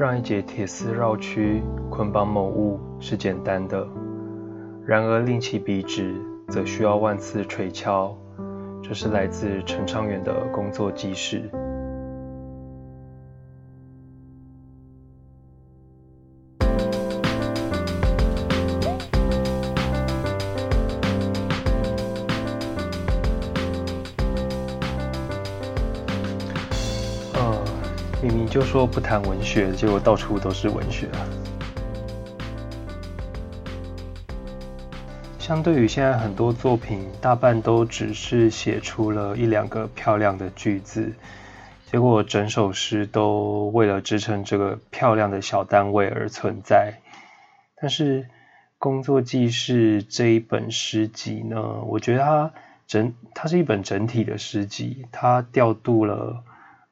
让一节铁丝绕曲捆绑某物是简单的，然而令其笔直，则需要万次锤敲。这是来自陈昌远的工作记事。明明就说不谈文学，结果到处都是文学！相对于现在很多作品，大半都只是写出了一两个漂亮的句子，结果整首诗都为了支撑这个漂亮的小单位而存在。但是《工作记事》这一本诗集呢，我觉得它整它是一本整体的诗集，它调度了。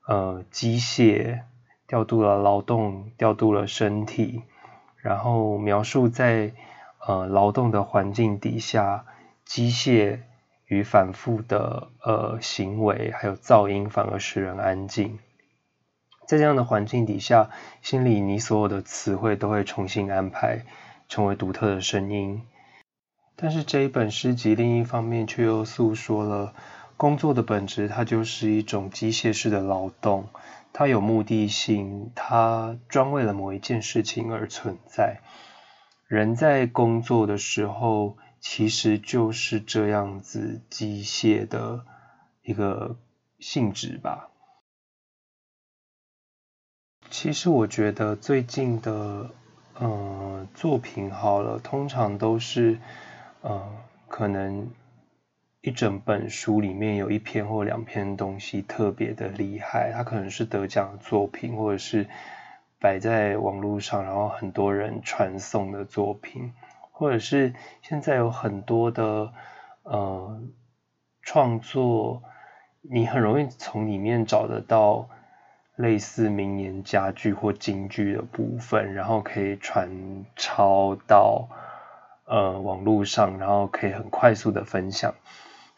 呃，机械调度了劳动，调度了身体，然后描述在呃劳动的环境底下，机械与反复的呃行为，还有噪音，反而使人安静。在这样的环境底下，心里你所有的词汇都会重新安排，成为独特的声音。但是这一本诗集另一方面却又诉说了。工作的本质，它就是一种机械式的劳动，它有目的性，它专为了某一件事情而存在。人在工作的时候，其实就是这样子机械的一个性质吧。其实我觉得最近的呃作品好了，通常都是呃可能。一整本书里面有一篇或两篇东西特别的厉害，它可能是得奖的作品，或者是摆在网络上，然后很多人传颂的作品，或者是现在有很多的呃创作，你很容易从里面找得到类似名言佳句或金句的部分，然后可以传抄到呃网络上，然后可以很快速的分享。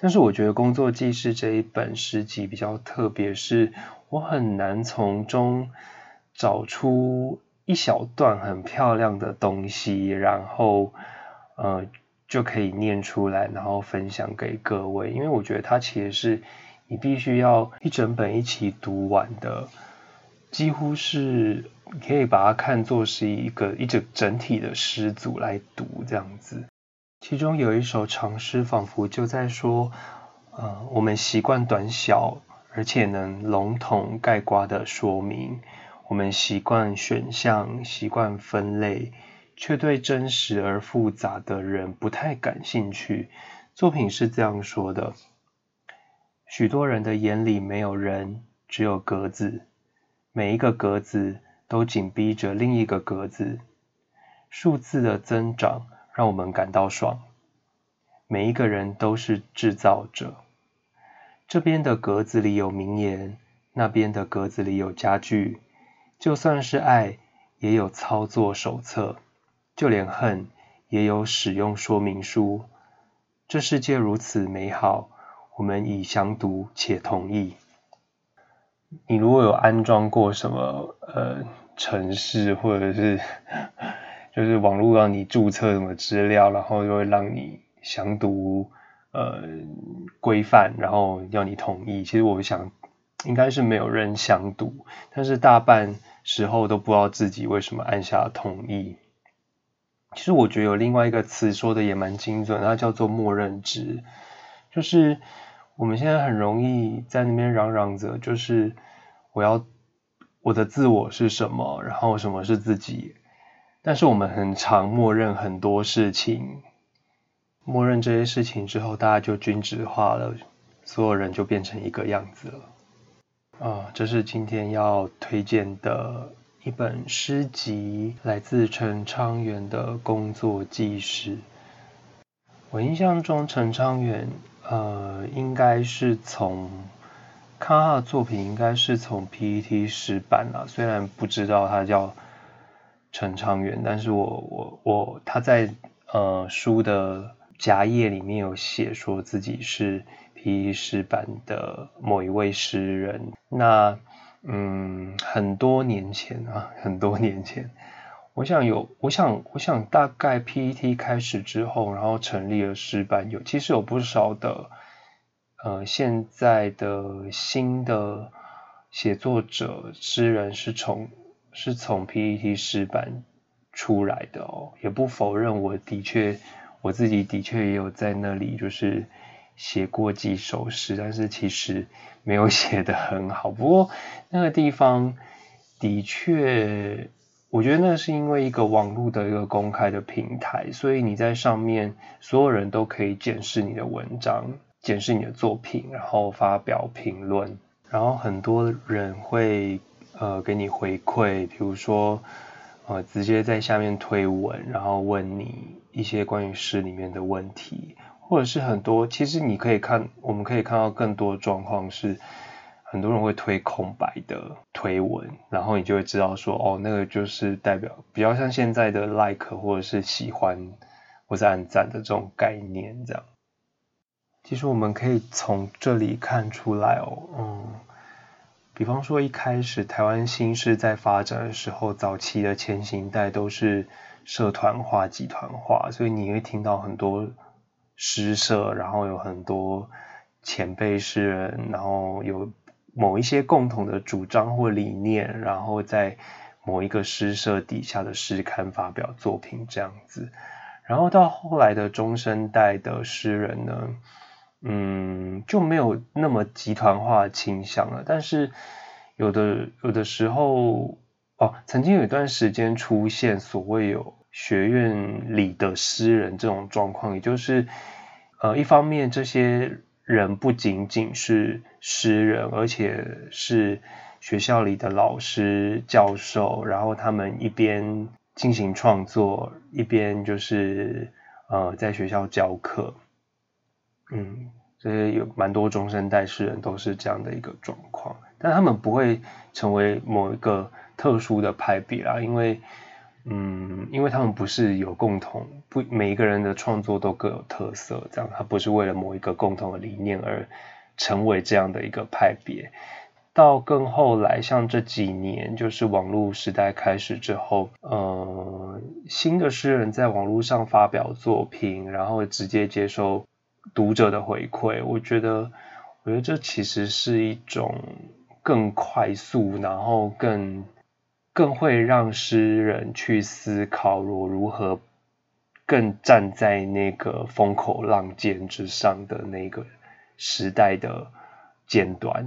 但是我觉得《工作记事》这一本诗集比较特别，是我很难从中找出一小段很漂亮的东西，然后呃就可以念出来，然后分享给各位。因为我觉得它其实是你必须要一整本一起读完的，几乎是可以把它看作是一个一整整体的诗组来读这样子。其中有一首长诗，仿佛就在说：“呃，我们习惯短小而且能笼统概括的说明，我们习惯选项，习惯分类，却对真实而复杂的人不太感兴趣。”作品是这样说的：“许多人的眼里没有人，只有格子，每一个格子都紧逼着另一个格子，数字的增长。”让我们感到爽。每一个人都是制造者。这边的格子里有名言，那边的格子里有家具。就算是爱，也有操作手册；就连恨，也有使用说明书。这世界如此美好，我们已详读且同意。你如果有安装过什么呃城市，或者是？就是网络让你注册什么资料，然后又会让你详读呃规范，然后要你同意。其实我想应该是没有人详读，但是大半时候都不知道自己为什么按下同意。其实我觉得有另外一个词说的也蛮精准，它叫做默认值。就是我们现在很容易在那边嚷嚷着，就是我要我的自我是什么，然后什么是自己。但是我们很常默认很多事情，默认这些事情之后，大家就均质化了，所有人就变成一个样子了。啊，这是今天要推荐的一本诗集，来自陈昌元的工作纪事。我印象中，陈昌元呃，应该是从看他的作品，应该是从 PET 诗版啊，虽然不知道他叫。陈昌元，但是我我我他在呃书的夹页里面有写说自己是 P 诗版的某一位诗人。那嗯，很多年前啊，很多年前，我想有，我想，我想大概 PET 开始之后，然后成立了诗班，有其实有不少的，呃，现在的新的写作者诗人是从是从 PET 诗班出来的哦，也不否认，我的确我自己的确也有在那里就是写过几首诗，但是其实。没有 写的很好，不过那个地方的确，我觉得那是因为一个网络的一个公开的平台，所以你在上面所有人都可以检视你的文章，检视你的作品，然后发表评论，然后很多人会呃给你回馈，比如说呃直接在下面推文，然后问你一些关于诗里面的问题。或者是很多，其实你可以看，我们可以看到更多状况是，很多人会推空白的推文，然后你就会知道说，哦，那个就是代表比较像现在的 like 或者是喜欢或者按赞的这种概念这样。其实我们可以从这里看出来哦，嗯，比方说一开始台湾新诗在发展的时候，早期的前行代都是社团化、集团化，所以你会听到很多。诗社，然后有很多前辈诗人，然后有某一些共同的主张或理念，然后在某一个诗社底下的诗刊发表作品这样子。然后到后来的中生代的诗人呢，嗯，就没有那么集团化倾向了。但是有的有的时候，哦，曾经有一段时间出现所谓有。学院里的诗人这种状况，也就是，呃，一方面这些人不仅仅是诗人，而且是学校里的老师、教授，然后他们一边进行创作，一边就是呃在学校教课，嗯，这些有蛮多中生代诗人都是这样的一个状况，但他们不会成为某一个特殊的派别啦，因为。嗯，因为他们不是有共同，不每一个人的创作都各有特色，这样他不是为了某一个共同的理念而成为这样的一个派别。到更后来，像这几年，就是网络时代开始之后，呃，新的诗人在网络上发表作品，然后直接接受读者的回馈，我觉得，我觉得这其实是一种更快速，然后更。更会让诗人去思考我如何更站在那个风口浪尖之上的那个时代的尖端。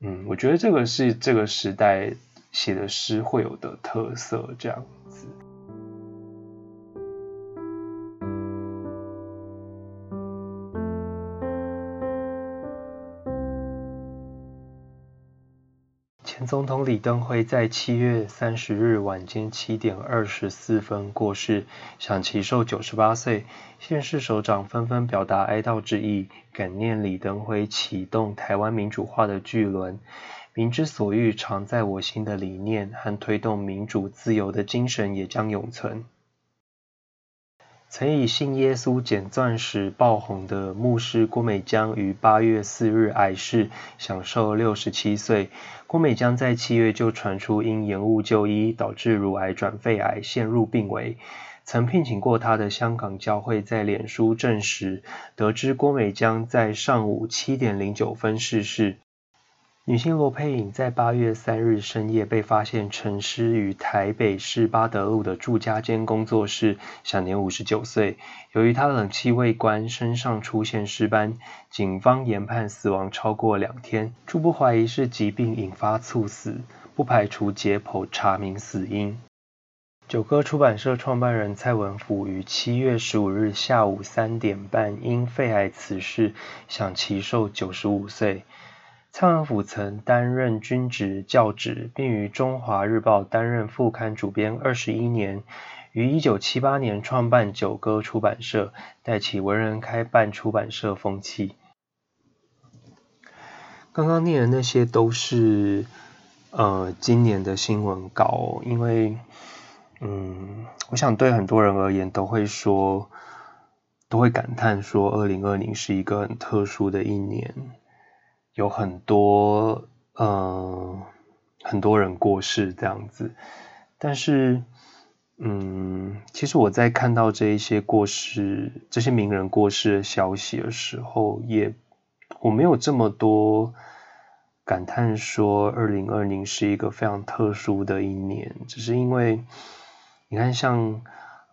嗯，我觉得这个是这个时代写的诗会有的特色，这样总统李登辉在七月三十日晚间七点二十四分过世，享其寿九十八岁。县市首长纷纷表达哀悼之意，感念李登辉启动台湾民主化的巨轮。民之所欲，常在我心的理念和推动民主自由的精神也将永存。曾以信耶稣捡钻石爆红的牧师郭美江于八月四日癌逝，享寿六十七岁。郭美江在七月就传出因延误就医，导致乳癌转肺癌，陷入病危。曾聘请过他的香港教会在脸书证实，得知郭美江在上午七点零九分逝世。女星罗佩颖在八月三日深夜被发现沉尸于台北市八德路的住家间工作室，享年五十九岁。由于她冷气未关，身上出现尸斑，警方研判死亡超过两天，初步怀疑是疾病引发猝死，不排除解剖查明死因。九歌出版社创办人蔡文甫于七月十五日下午三点半因肺癌辞世，享其寿九十五岁。蔡文甫曾担任军职、教职，并于《中华日报》担任副刊主编二十一年。于一九七八年创办九歌出版社，带起文人开办出版社风气。刚刚念的那些都是呃今年的新闻稿，因为嗯，我想对很多人而言都会说，都会感叹说，二零二零是一个很特殊的一年。有很多，嗯，很多人过世这样子。但是，嗯，其实我在看到这一些过世、这些名人过世的消息的时候，也我没有这么多感叹说二零二零是一个非常特殊的一年，只是因为你看，像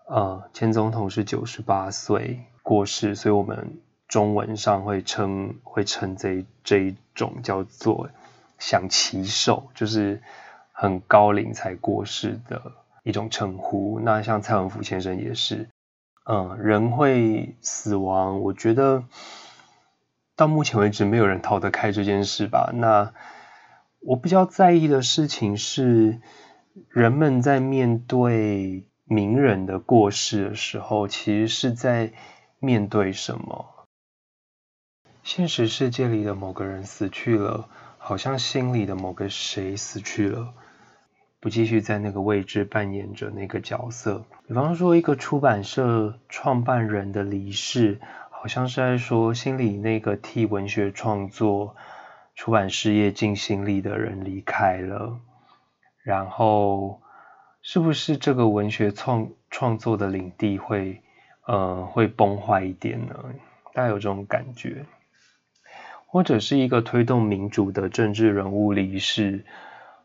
呃前总统是九十八岁过世，所以我们中文上会称会称这这一种叫做享其寿，就是很高龄才过世的一种称呼。那像蔡文福先生也是，嗯，人会死亡，我觉得到目前为止没有人逃得开这件事吧。那我比较在意的事情是，人们在面对名人的过世的时候，其实是在面对什么？现实世界里的某个人死去了，好像心里的某个谁死去了，不继续在那个位置扮演着那个角色。比方说，一个出版社创办人的离世，好像是在说心里那个替文学创作、出版事业尽心力的人离开了，然后是不是这个文学创创作的领地会呃会崩坏一点呢？大家有这种感觉？或者是一个推动民主的政治人物离世，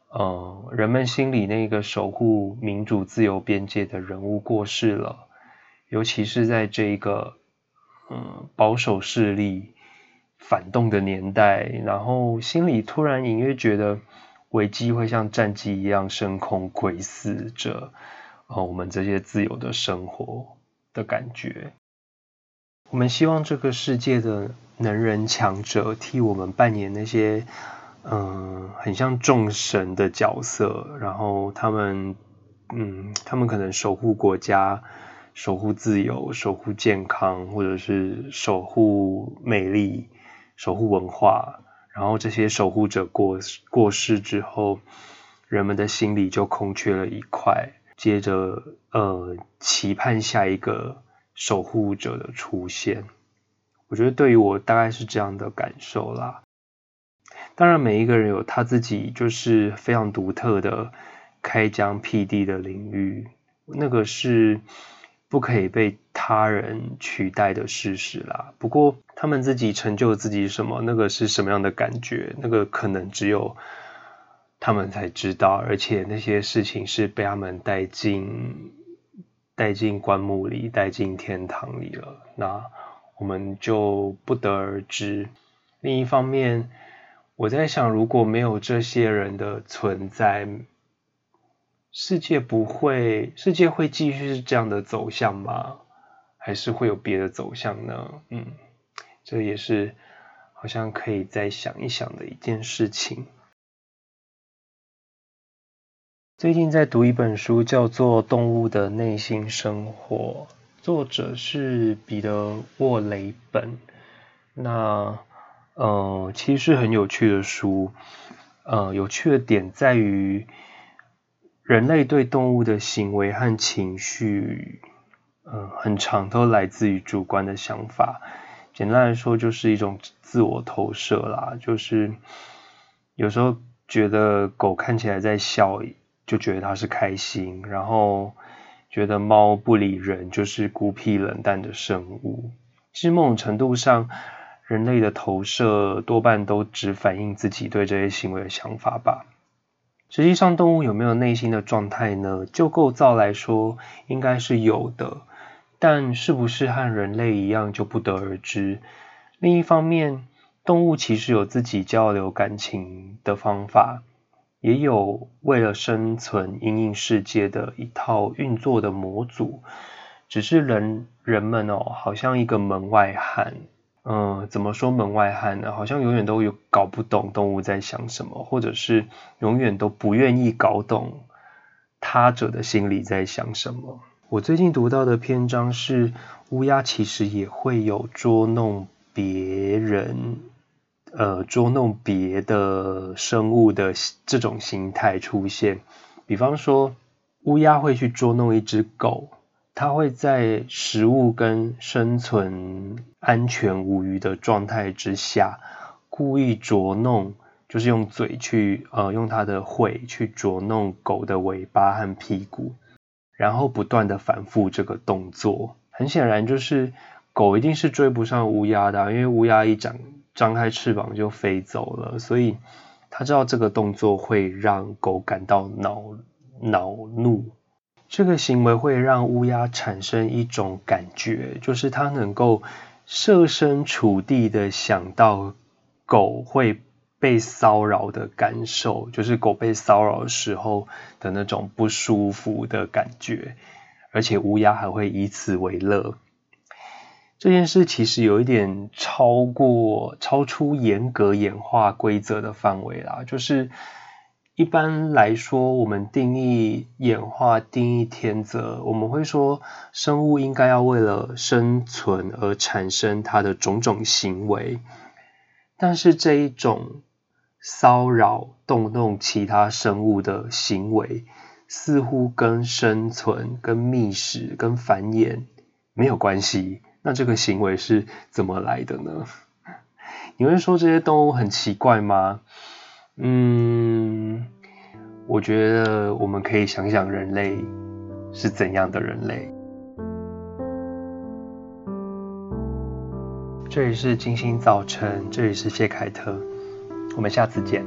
呃，人们心里那个守护民主自由边界的人物过世了，尤其是在这一个嗯保守势力反动的年代，然后心里突然隐约觉得危机会像战机一样升空窥视着，呃，我们这些自由的生活的感觉。我们希望这个世界的能人强者替我们扮演那些嗯很像众神的角色，然后他们嗯他们可能守护国家、守护自由、守护健康，或者是守护美丽、守护文化。然后这些守护者过过世之后，人们的心里就空缺了一块，接着呃期盼下一个。守护者的出现，我觉得对于我大概是这样的感受啦。当然，每一个人有他自己就是非常独特的开疆辟地的领域，那个是不可以被他人取代的事实啦。不过，他们自己成就自己什么，那个是什么样的感觉，那个可能只有他们才知道，而且那些事情是被他们带进。带进棺木里，带进天堂里了，那我们就不得而知。另一方面，我在想，如果没有这些人的存在，世界不会，世界会继续是这样的走向吗？还是会有别的走向呢？嗯，这也是好像可以再想一想的一件事情。最近在读一本书，叫做《动物的内心生活》，作者是彼得·沃雷本。那呃，其实是很有趣的书。呃，有趣的点在于，人类对动物的行为和情绪，嗯，很长都来自于主观的想法。简单来说，就是一种自我投射啦。就是有时候觉得狗看起来在笑。就觉得它是开心，然后觉得猫不理人就是孤僻冷淡的生物。其实某种程度上，人类的投射多半都只反映自己对这些行为的想法吧。实际上，动物有没有内心的状态呢？就构造来说，应该是有的，但是不是和人类一样就不得而知。另一方面，动物其实有自己交流感情的方法。也有为了生存、因应世界的一套运作的模组，只是人人们哦，好像一个门外汉。嗯，怎么说门外汉呢？好像永远都有搞不懂动物在想什么，或者是永远都不愿意搞懂他者的心里在想什么。我最近读到的篇章是，乌鸦其实也会有捉弄别人。呃，捉弄别的生物的这种形态出现，比方说乌鸦会去捉弄一只狗，它会在食物跟生存安全无虞的状态之下，故意捉弄就是用嘴去呃用它的喙去捉弄狗的尾巴和屁股，然后不断的反复这个动作。很显然就是狗一定是追不上乌鸦的，因为乌鸦一长张开翅膀就飞走了，所以他知道这个动作会让狗感到恼恼怒。这个行为会让乌鸦产生一种感觉，就是它能够设身处地的想到狗会被骚扰的感受，就是狗被骚扰时候的那种不舒服的感觉，而且乌鸦还会以此为乐。这件事其实有一点超过、超出严格演化规则的范围啦，就是。一般来说，我们定义演化、定义天择，我们会说生物应该要为了生存而产生它的种种行为。但是这一种骚扰、动弄其他生物的行为，似乎跟生存、跟觅食、跟繁衍没有关系。那这个行为是怎么来的呢？你会说这些动物很奇怪吗？嗯，我觉得我们可以想想人类是怎样的人类。这里是金星早晨，这里是谢凯特，我们下次见。